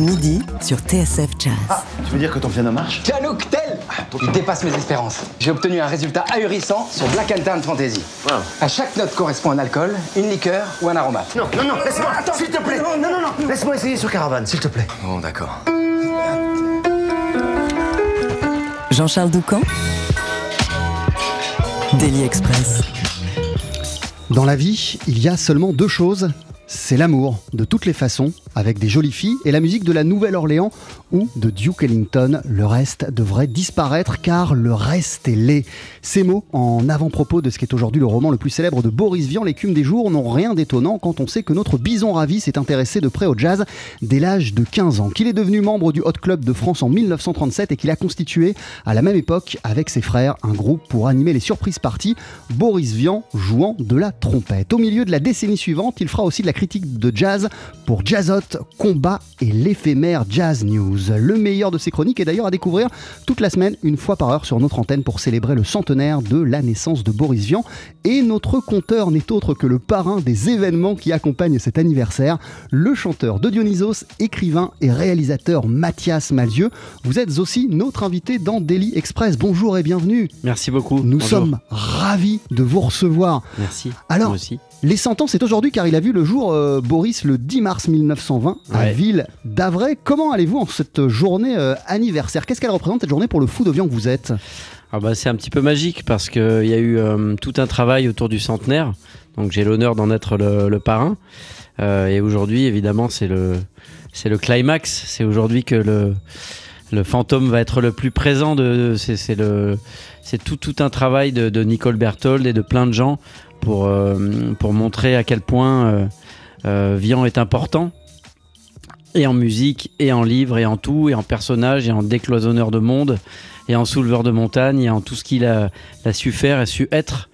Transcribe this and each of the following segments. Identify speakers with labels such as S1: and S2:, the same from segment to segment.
S1: Midi sur TSF Jazz.
S2: Ah, tu veux dire que ton piano marche?
S3: Tianouk tel Il dépasse mes espérances. J'ai obtenu un résultat ahurissant sur Black and Tan Fantasy. À chaque note correspond un alcool, une liqueur ou un aromate.
S2: Non, non, non, laisse-moi, s'il te plaît. Non, non, non, non. laisse-moi essayer sur Caravane, s'il te plaît.
S4: Bon, d'accord.
S1: Jean-Charles Doucan Daily Express.
S5: Dans la vie, il y a seulement deux choses. C'est l'amour, de toutes les façons, avec des jolies filles, et la musique de la Nouvelle-Orléans ou de Duke Ellington. Le reste devrait disparaître car le reste est laid. Ces mots, en avant-propos de ce qui est aujourd'hui le roman le plus célèbre de Boris Vian, L'écume des jours, n'ont rien d'étonnant quand on sait que notre bison ravi s'est intéressé de près au jazz dès l'âge de 15 ans, qu'il est devenu membre du Hot Club de France en 1937 et qu'il a constitué à la même époque avec ses frères un groupe pour animer les surprises parties, Boris Vian jouant de la trompette. Au milieu de la décennie suivante, il fera aussi de la critique de jazz pour Combat et l'éphémère Jazz News. Le meilleur de ses chroniques est d'ailleurs à découvrir toute la semaine, une fois par heure sur notre antenne pour célébrer le centenaire de la naissance de Boris Vian. Et notre compteur n'est autre que le parrain des événements qui accompagnent cet anniversaire, le chanteur de Dionysos, écrivain et réalisateur Mathias Malzieux. Vous êtes aussi notre invité dans Daily Express. Bonjour et bienvenue.
S6: Merci beaucoup.
S5: Nous
S6: Bonjour.
S5: sommes ravis de vous recevoir.
S6: Merci.
S5: Alors,
S6: Moi aussi.
S5: Les 100 ans, c'est aujourd'hui car il a vu le jour, euh, Boris, le 10 mars 1920, à
S6: Ouais.
S5: Ville d'Avray. Comment allez-vous en cette journée euh, anniversaire? Qu'est-ce qu'elle représente cette journée pour le fou de Vian que vous êtes?
S6: Ah bah, c'est un petit peu magique parce qu'il y a eu euh, tout un travail autour du centenaire. Donc j'ai l'honneur d'en être le, le parrain. Euh, et aujourd'hui, évidemment, c'est le, c'est le climax. C'est aujourd'hui que le, le fantôme va être le plus présent. De, c'est tout, tout un travail de, de Nicole Berthold et de plein de gens pour, euh, pour montrer à quel point euh, euh, Vian est important. Et en musique, et en livre, et en tout, et en personnage, et en décloisonneur de monde, et en souleveur de montagne, et en tout ce qu'il a, a su faire et su être.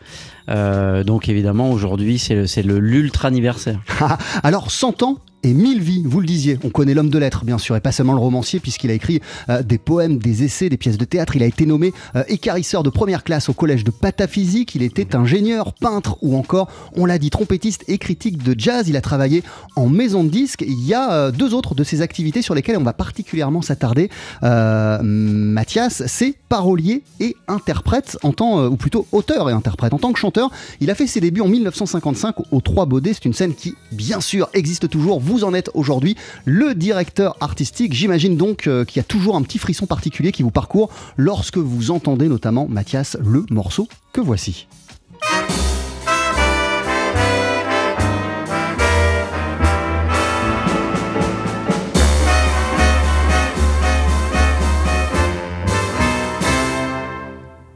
S6: Donc évidemment, aujourd'hui, c'est l'ultra anniversaire.
S5: Alors, 100 ans et 1000 vies, vous le disiez. On connaît l'homme de lettres, bien sûr, et pas seulement le romancier, puisqu'il a écrit euh, des poèmes, des essais, des pièces de théâtre. Il a été nommé euh, écarisseur de première classe au collège de pataphysique. Il était ingénieur, peintre ou encore, on l'a dit, trompettiste et critique de jazz. Il a travaillé en maison de disques. Il y a euh, deux autres de ses activités sur lesquelles on va particulièrement s'attarder. Mathias, c'est parolier et interprète en tant, ou plutôt auteur et interprète. En tant que chanteur, il a fait ses débuts en 1955 aux Trois Baudets. C'est une scène qui, bien sûr, existe toujours. Vous en êtes aujourd'hui le directeur artistique. J'imagine donc euh, qu'il y a toujours un petit frisson particulier qui vous parcourt lorsque vous entendez notamment, Mathias, le morceau que voici.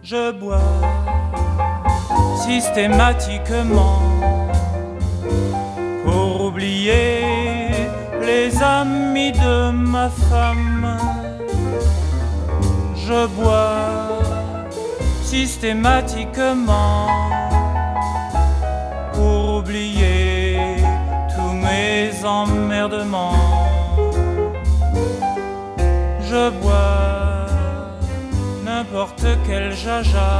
S7: Je bois systématiquement pour oublier de ma femme. Je bois systématiquement pour oublier tous mes emmerdements. Je bois n'importe quel jaja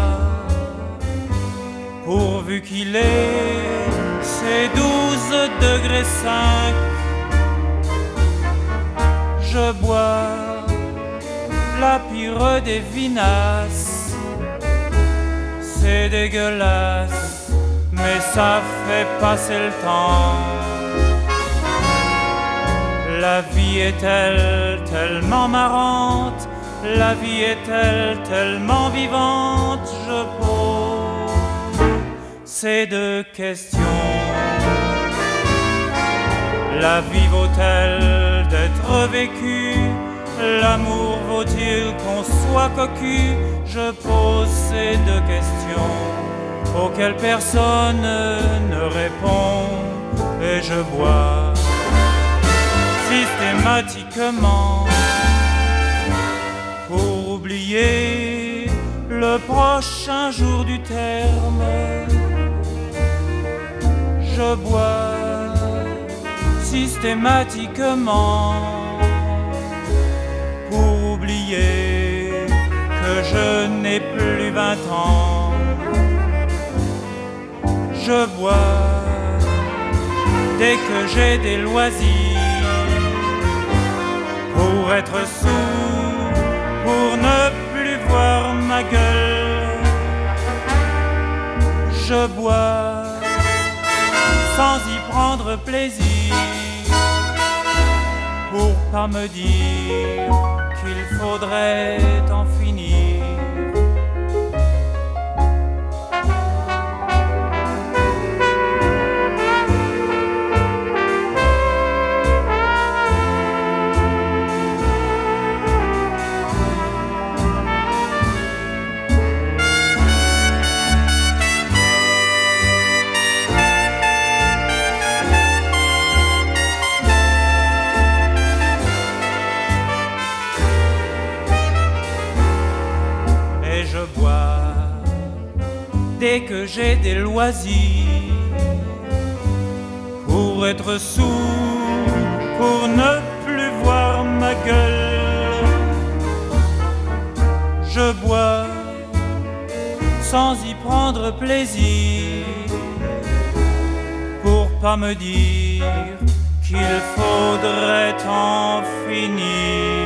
S7: pourvu qu'il ait ses 12 degrés 5 je bois la pire des vinasses c'est dégueulasse mais ça fait passer le temps la vie est-elle tellement marrante La vie est-elle tellement vivante Je pose ces deux questions. La vie vaut-elle d'être vécue L'amour vaut-il qu'on soit cocu? Je pose ces deux questions auxquelles personne ne répond et je bois systématiquement pour oublier le prochain jour du terme. Je bois systématiquement pour oublier que je n'ai plus vingt ans. Je bois dès que j'ai des loisirs pour être sourd, pour ne plus voir ma gueule. Je bois sans y prendre plaisir pas me dire qu'il faudrait en finir. J'ai des loisirs pour être sourd, pour ne plus voir ma gueule. Je bois sans y prendre plaisir pour pas me dire qu'il faudrait en finir.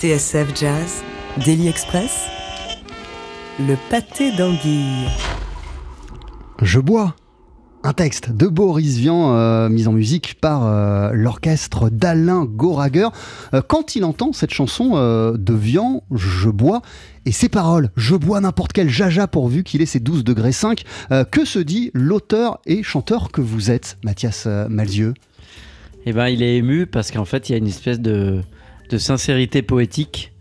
S1: TSF Jazz, Daily Express, le pâté d'anguille.
S5: Je bois. Un texte de Boris Vian, euh, mis en musique par euh, l'orchestre d'Alain Goraguer. Euh, quand il entend cette chanson euh, de Vian, Je bois, et ses paroles, Je bois n'importe quel jaja pourvu qu'il ait ses 12 degrés 5, euh, que se dit l'auteur et chanteur que vous êtes, Mathias Malzieux
S6: Eh ben, il est ému parce qu'en fait, il y a une espèce de, de sincérité poétique.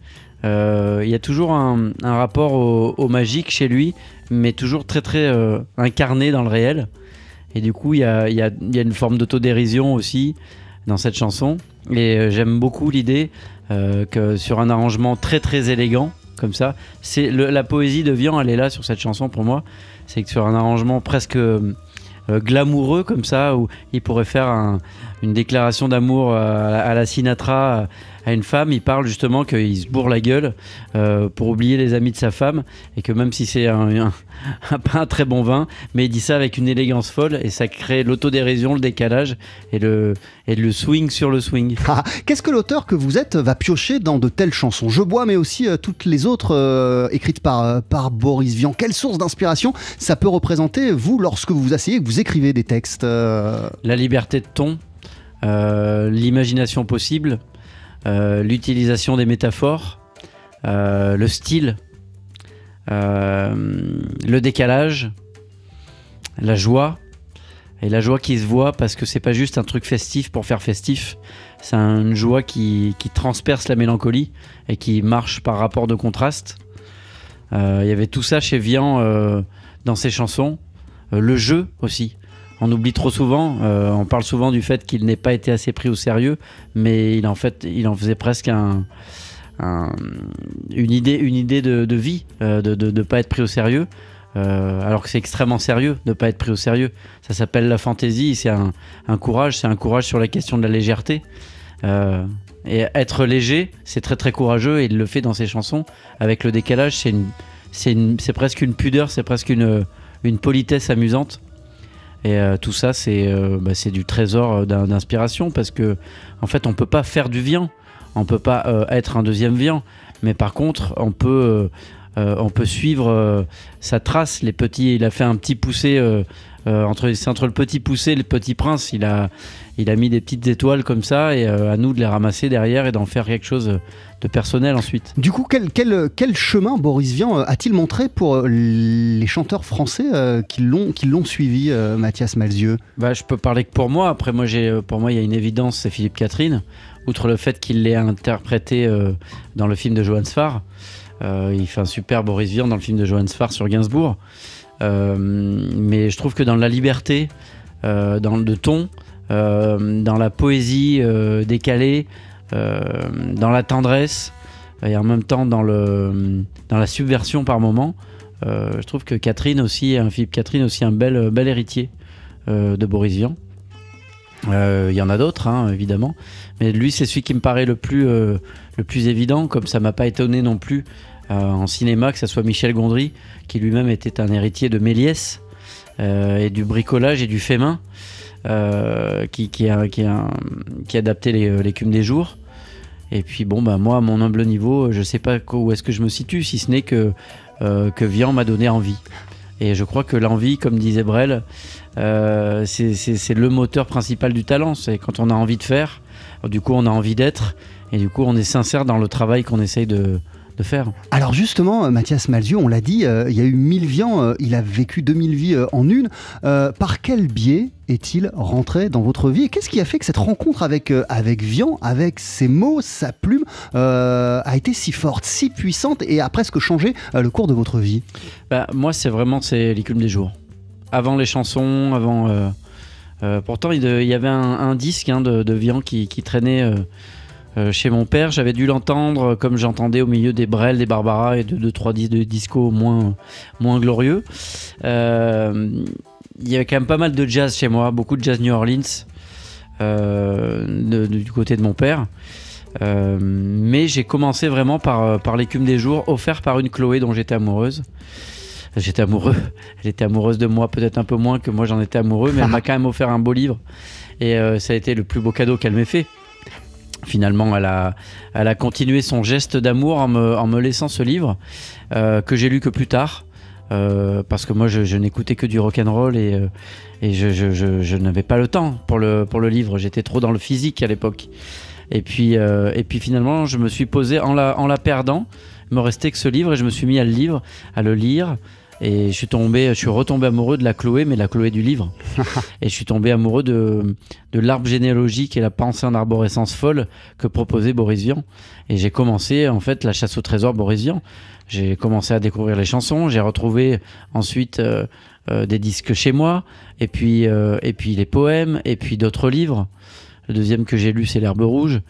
S6: Euh, il y a toujours un, rapport au, magique chez lui, mais toujours très très euh, incarné dans le réel. Et du coup, il y a, une forme d'autodérision aussi dans cette chanson. Et euh, j'aime beaucoup l'idée que sur un arrangement très très élégant, comme ça, c'est la poésie de Vian, elle est là sur cette chanson pour moi. C'est que sur un arrangement presque glamoureux comme ça, où il pourrait faire un- une déclaration d'amour à, la- Sinatra à une femme, il parle justement qu'il se bourre la gueule euh, pour oublier les amis de sa femme et que même si c'est un, un- un- pas un très bon vin, mais il dit ça avec une élégance folle et ça crée l'autodérision, le décalage et le, et le swing sur le swing.
S5: Ah, Qu'est-ce que l'auteur que vous êtes va piocher dans de telles chansons? Je bois, mais aussi euh, toutes les autres euh, écrites par, par Boris Vian. Quelle source d'inspiration ça peut représenter, vous, lorsque vous vous asseyez que vous écrivez des textes
S6: La liberté de ton, l'imagination possible, l'utilisation des métaphores, euh, le style, euh, le décalage, la joie. Et la joie qui se voit parce que c'est pas juste un truc festif pour faire festif, c'est une joie qui, qui transperce la mélancolie et qui marche par rapport de contraste. Euh, Il y avait tout ça chez Vian euh, dans ses chansons. Euh, le jeu aussi. On oublie trop souvent, euh, on parle souvent du fait qu'il n'ait pas été assez pris au sérieux, mais il en fait, il en faisait presque un, un- une idée, une idée de, vie, euh, de ne pas être pris au sérieux, euh, alors que c'est extrêmement sérieux de ne pas être pris au sérieux. Ça s'appelle la fantaisie, c'est un, courage, c'est un courage sur la question de la légèreté. Et être léger, c'est très très courageux et il le fait dans ses chansons. Avec le décalage, c'est presque une pudeur, c'est presque une, une politesse amusante. Et euh, tout ça, c'est euh, bah, du trésor euh, d'in- d'inspiration parce que, en fait, on peut pas faire du vian, on peut pas être un deuxième vian, mais par contre, on peut, suivre sa trace. Les petits, il a fait un petit poussé euh, entre, c'est entre le petit poussé et le petit prince. Il a, il a mis des petites étoiles comme ça, et euh, à nous de les ramasser derrière et d'en faire quelque chose de personnel ensuite.
S5: Du coup, quel, quel, quel chemin Boris Vian euh, a-t-il montré pour les chanteurs français euh, qui l'ont qui l'ont suivi, Mathias Malzieux?
S6: Bah, je peux parler que pour moi. Après, moi, j'ai, pour moi, il y a une évidence, c'est Philippe Catherine. Outre le fait qu'il l'ait interprété dans le film de Johann Sfar, Euh, il fait un super Boris Vian dans le film de Johann Sfar sur Gainsbourg. Euh, mais je trouve que dans la liberté, euh, dans le ton, euh, dans la poésie décalée, dans la tendresse et en même temps dans, le, dans la subversion par moment, je trouve que Catherine aussi, un Philippe Catherine aussi un bel, bel héritier de Boris Vian. Il y en a d'autres, hein, évidemment, mais lui c'est celui qui me paraît le plus, le plus évident, comme ça m'a pas étonné non plus en cinéma que ce soit Michel Gondry, qui lui-même était un héritier de Méliès euh, et du bricolage et du fait main, euh, qui, qui, a, adapté l'écume des jours. Et puis bon, bah, moi, à mon humble niveau, je sais pas où est-ce que je me situe, si ce n'est que, euh, que Vian m'a donné envie. Et je crois que l'envie, comme disait Brel, euh, c'est le moteur principal du talent. C'est quand on a envie de faire, du coup on a envie d'être, et du coup on est sincère dans le travail qu'on essaye de, de faire.
S5: Alors justement, euh, Mathias Malzieu, on l'a dit, euh, il y a eu 1000 viands, euh, il a vécu 2000 vies en une. Par quel biais est-il rentré dans votre vie Et qu'est-ce qui a fait que cette rencontre avec, euh, avec Vian, avec ses mots, sa plume, euh, a été si forte, si puissante et a presque changé euh, le cours de votre vie?
S6: Bah, moi, c'est vraiment c'est l'écume des jours. Avant les chansons, avant. pourtant, il, il y avait un, un disque hein, de, de Vian qui, qui traînait euh, chez mon père. J'avais dû l'entendre euh, comme j'entendais au milieu des Brel, des Barbara et de deux trois disques de disco moins moins glorieux. Euh, il y avait quand même pas mal de jazz chez moi, beaucoup de jazz New Orleans de- du côté de mon père. Euh, mais j'ai commencé vraiment par, par l'écume des jours, offert par une Chloé dont j'étais amoureuse. J'étais amoureux. Elle était amoureuse de moi, peut-être un peu moins que moi j'en étais amoureux, mais elle m'a quand même offert un beau livre. Et euh, ça a été le plus beau cadeau qu'elle m'ait fait. Finalement, elle a, elle a continué son geste d'amour en me, en me laissant ce livre euh, que j'ai lu que plus tard. Euh, parce que moi, je, n'écoutais que du rock and roll et, euh, je, je- je- n'avais pas le temps pour le, pour le livre. J'étais trop dans le physique à l'époque. Et puis, et puis finalement, je me suis posé en la, en la perdant. Il me restait que ce livre et je me suis mis à le à le lire. Et je suis tombé, je suis retombé amoureux de la Chloé, mais la Chloé du livre. et je suis tombé amoureux de, de l'arbre généalogique et la pensée en arborescence folle que proposait Boris Vian. Et j'ai commencé en fait la chasse au trésor Boris Vian. J'ai commencé à découvrir les chansons. J'ai retrouvé ensuite euh, euh, des disques chez moi, et puis euh, et puis les poèmes, et puis d'autres livres. Le deuxième que j'ai lu, c'est l'herbe rouge.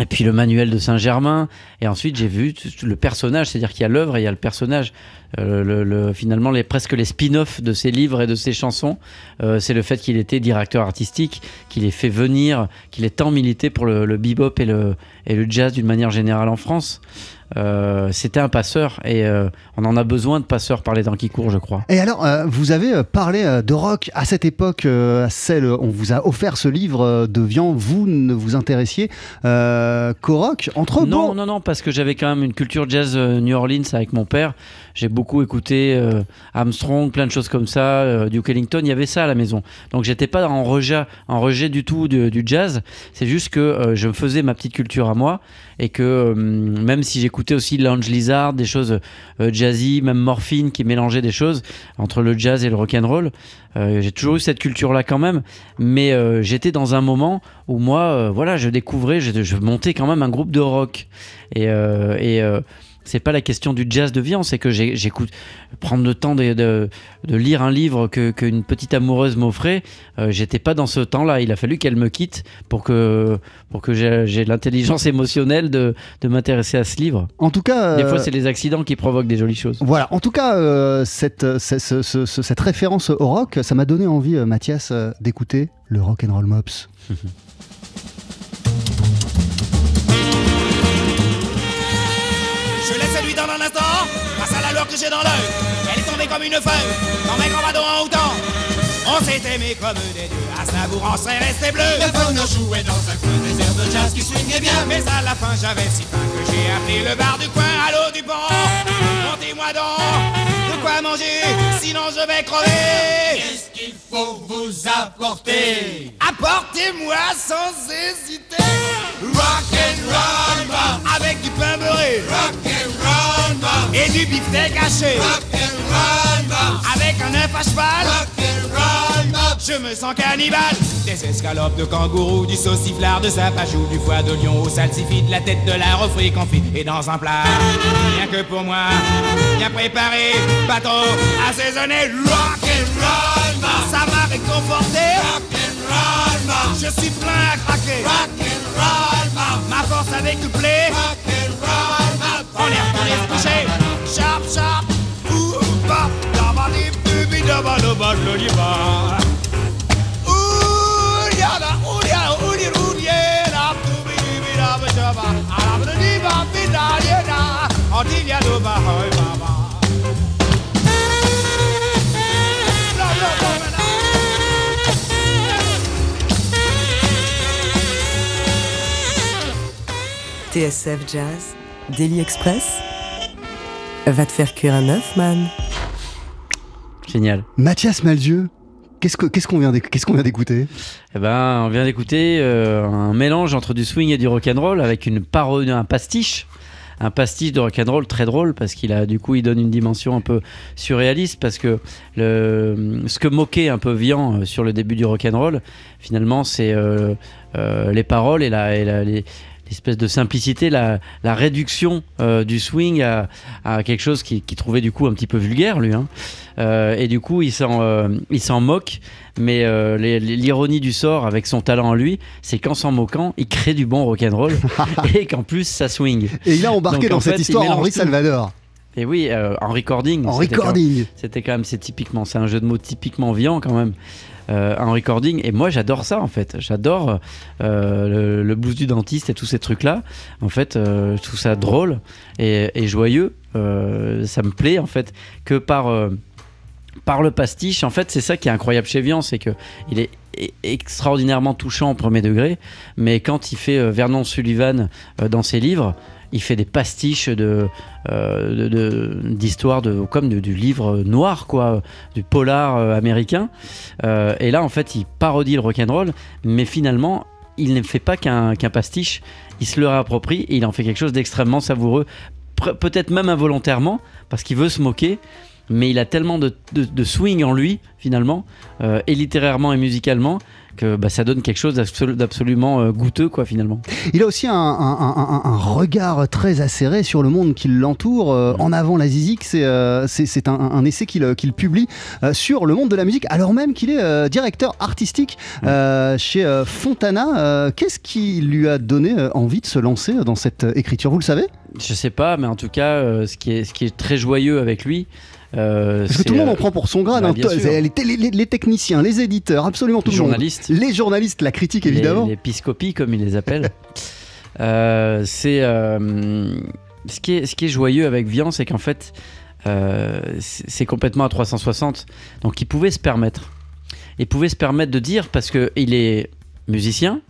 S6: Et puis le manuel de Saint-Germain. Et ensuite, j'ai vu le personnage, c'est-à-dire qu'il y a l'œuvre et il y a le personnage. Euh, le, le- finalement, les, presque les spin-offs de ses livres et de ses chansons, euh, c'est le fait qu'il était directeur artistique, qu'il ait fait venir, qu'il ait tant milité pour le, le bebop et le, et le jazz d'une manière générale en France. Euh, C'était un passeur et euh, on en a besoin de passeurs par les temps qui courent, je crois.
S5: Et alors, euh, vous avez parlé de rock à cette époque, celle, on vous a offert ce livre de Vian, vous ne vous intéressiez qu'au rock. Entre
S6: Non,
S5: bon,
S6: non, non, parce que j'avais quand même une culture jazz New Orleans avec mon père. J'ai beaucoup écouté euh, Armstrong, plein de choses comme ça, euh, Duke Ellington, il y avait ça à la maison. Donc j'étais pas en rejet, en rejet du tout du, jazz. C'est juste que euh, je me faisais ma petite culture à moi et que euh, même si j'écoutais aussi Lounge Lizard, des choses jazzy, même Morphine qui mélangeait des choses entre le jazz et le rock and roll, j'ai toujours eu cette culture-là quand même. Mais j'étais dans un moment où moi, voilà, je découvrais, je, montais quand même un groupe de rock. Et, c'est pas la question du jazz de Vian, c'est que j'écoute prendre le temps de, de- de lire un livre que qu'une petite amoureuse m'offrait. euh, J'étais pas dans ce temps-là. Il a fallu qu'elle me quitte pour que pour que j'ai l'intelligence émotionnelle de, de m'intéresser à ce livre.
S5: en tout cas,
S6: Des
S5: euh,
S6: fois, c'est les accidents qui provoquent des jolies choses.
S5: Voilà, en tout cas, euh, cette, ce- ce- ce- ce- cette référence au rock, ça m'a donné envie, Mathias, d'écouter le rock and roll mops.
S8: dans l'œil. Elle est tombée comme une feuille, dans mes grands en autant. On s'est aimé comme des dieux, à Saint-Bourg on serait resté bleu. Le bonheur jouait dans un coin des airs de jazz qui swingait bien. Mais à la fin j'avais si faim que j'ai appelé le bar du coin à l'eau du pont. Montez-moi donc, de quoi manger, sinon je vais crever. Faut vous apporter Apportez-moi sans hésiter. Rock and roll, avec du pain beurré. Rock and roll, et du beefsteak haché. Rock and roll, avec un œuf à cheval. Rock and roll. Je me sens cannibale. Des escalopes de kangourou, du sauciflard, de sapajou, du foie de lion au salsifis, de la tête de la refrit confit et dans un plat. Rien que pour moi, bien préparé, bateau assaisonné. Rock and roll. And roll, je suis plein à craquer. Rock and roll, ma force a décuplé. Rock and roll, on est retourné se coucher. Sharp, sharp, ouh, bap, daba, dip, dubi, daba, daba, dodi, ba. Ouh, yada, ouh, yada, ouh, yada, ouh, yada, dubi, dubi, daba, daba, alaba, dodi, ba, yada, on yada, ba, hoi, ba,
S1: TSF Jazz, Daily Express. Va te faire cuire un œuf, man.
S6: Génial.
S5: Mathias Malzieu, qu'est-ce que- qu'est-ce qu'on vient d'écouter?
S6: Eh ben, on vient d'écouter euh, un mélange entre du swing et du rock'n'roll avec une parodie, un pastiche. Un pastiche de rock'n'roll très drôle parce qu'il a du coup il donne une dimension un peu surréaliste parce que le, ce que moquait un peu Vian euh, sur le début du rock'n'roll finalement c'est euh, euh, les paroles et, la, et la- les- l'espèce de simplicité, la, la réduction euh, du swing à, à quelque chose qui, qui trouvait du coup un petit peu vulgaire lui. hein. Euh, et du coup il s'en euh, il s'en moque mais l'ironie du sort avec son talent en lui, c'est qu'en s'en moquant, il crée du bon rock'n'roll et qu'en plus ça swing.
S5: Et il a embarqué
S6: Donc,
S5: dans cette
S6: fait,
S5: histoire Henri
S6: tout.
S5: Salvador.
S6: Et oui, en recording.
S5: En recording.
S6: C'était quand même, c'est typiquement, c'est un jeu de mots typiquement viand quand même. Euh, en recording. Et moi j'adore ça en fait. J'adore euh, le, le blues du dentiste et tous ces trucs là en fait euh, je trouve ça drôle et, et joyeux. Ça me plaît en fait que par par le pastiche, en fait, c'est ça qui est incroyable chez Vian, c'est que il est e- extraordinairement touchant au premier degré, mais quand il fait Vernon Sullivan dans ses livres, il fait des pastiches de euh, de- de- comme du livre noir quoi, du polar euh, américain. Euh, et là, en fait, il parodie le rock'n'roll, mais finalement, il ne fait pas qu'un qu'un pastiche. Il se le réapproprie et il en fait quelque chose d'extrêmement savoureux, peut-être même involontairement, parce qu'il veut se moquer mais il a tellement de, swing en lui finalement, et littérairement et musicalement, que bah, ça donne quelque chose d'absolu- d'absolument euh, goûteux quoi finalement.
S5: Il a aussi un, un- un- un- un regard très acéré sur le monde qui l'entoure. Euh, en avant la Zizik, c'est euh, un, essai qu'il publie euh, sur le monde de la musique, alors même qu'il est directeur artistique chez Fontana. Qu'est-ce qui lui a donné envie de se lancer dans cette écriture? Vous le savez?
S6: Je sais pas, mais en tout cas, ce, qui est, ce qui est très joyeux avec lui. Euh,
S5: Parce que tout le monde en
S6: euh,
S5: prend pour son grade.
S6: bah,
S5: hein. les, les- les- les techniciens, les éditeurs, absolument tout
S6: Les
S5: le monde.
S6: journalistes.
S5: Les journalistes, la critique
S6: les-
S5: évidemment.
S6: Les, piscopies, comme ils les appellent. Euh, c'est euh, ce, qui est, ce qui est joyeux avec Vian, c'est qu'en fait, c'est complètement à 360. Donc, il pouvait se permettre. Il pouvait se permettre de dire, parce qu'il est musicien,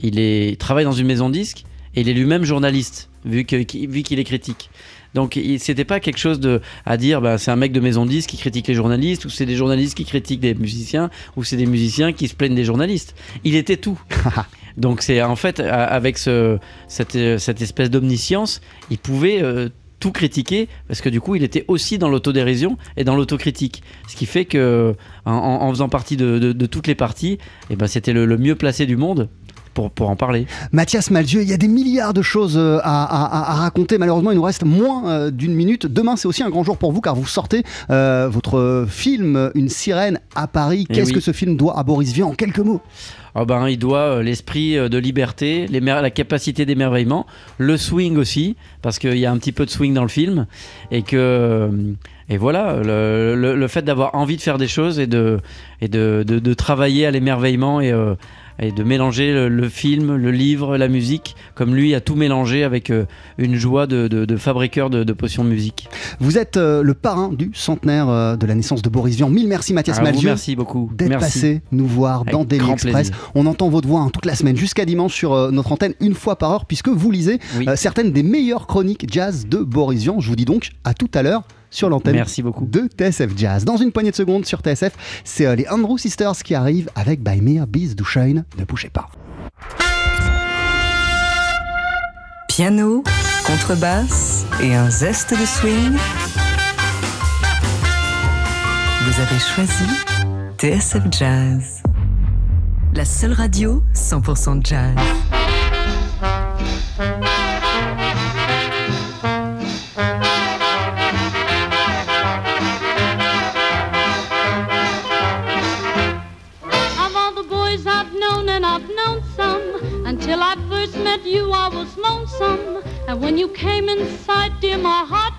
S6: il, est, il travaille dans une maison de disques, et il est lui-même journaliste, que- vu qu'il est critique. Donc, c'était pas quelque chose de, à dire, bah, c'est un mec de maison de disques qui critique les journalistes, ou c'est des journalistes qui critiquent des musiciens, ou c'est des musiciens qui se plaignent des journalistes. Il était tout. Donc c'est en fait avec ce, cette, cette espèce d'omniscience, il pouvait euh, tout critiquer parce que du coup il était aussi dans l'autodérision et dans l'autocritique. Ce qui fait que en, faisant partie de, de- de toutes les parties, et ben c'était le, le mieux placé du monde pour, pour en parler.
S5: Mathias Malzieu, il y a des milliards de choses euh, à, à- à raconter. Malheureusement, il nous reste moins euh, d'une minute. Demain, c'est aussi un grand jour pour vous car vous sortez euh, votre film Une sirène à Paris.
S6: Eh
S5: Qu'est-ce
S6: oui.
S5: que ce film doit à Boris Vian en quelques mots?
S6: Ah ben, il doit l'esprit de liberté, la capacité d'émerveillement, le swing aussi, parce qu'il y a un petit peu de swing dans le film, et que et voilà, le, le- le fait d'avoir envie de faire des choses et de et de, de- de travailler à l'émerveillement et euh, et de mélanger le, le film, le livre, la musique, comme lui a tout mélangé avec euh, une joie de, de- de fabriqueur de, de potions de musique.
S5: Vous êtes euh, le parrain du centenaire euh, de la naissance de Boris Vian. Mille merci Mathias Malzieu.
S6: merci beaucoup.
S5: D'être passé nous voir dans Daily Express.
S6: plaisir.
S5: On entend votre voix hein, toute la semaine jusqu'à dimanche sur notre antenne une fois par heure puisque vous lisez
S6: Oui.
S5: certaines des meilleures chroniques jazz de Boris Vian. Je vous dis donc à tout à l'heure sur l'antenne
S6: Merci beaucoup.
S5: de TSF Jazz. Dans une poignée de secondes sur TSF, c'est les Andrew Sisters qui arrivent avec By Mir Biz du Shine. Ne bougez pas.
S1: Piano, contrebasse et un zeste de swing. Vous avez choisi TSF Jazz. La seule radio 100% jazz.
S9: Until I first met you, I was lonesome. And when you came in sight, dear, my heart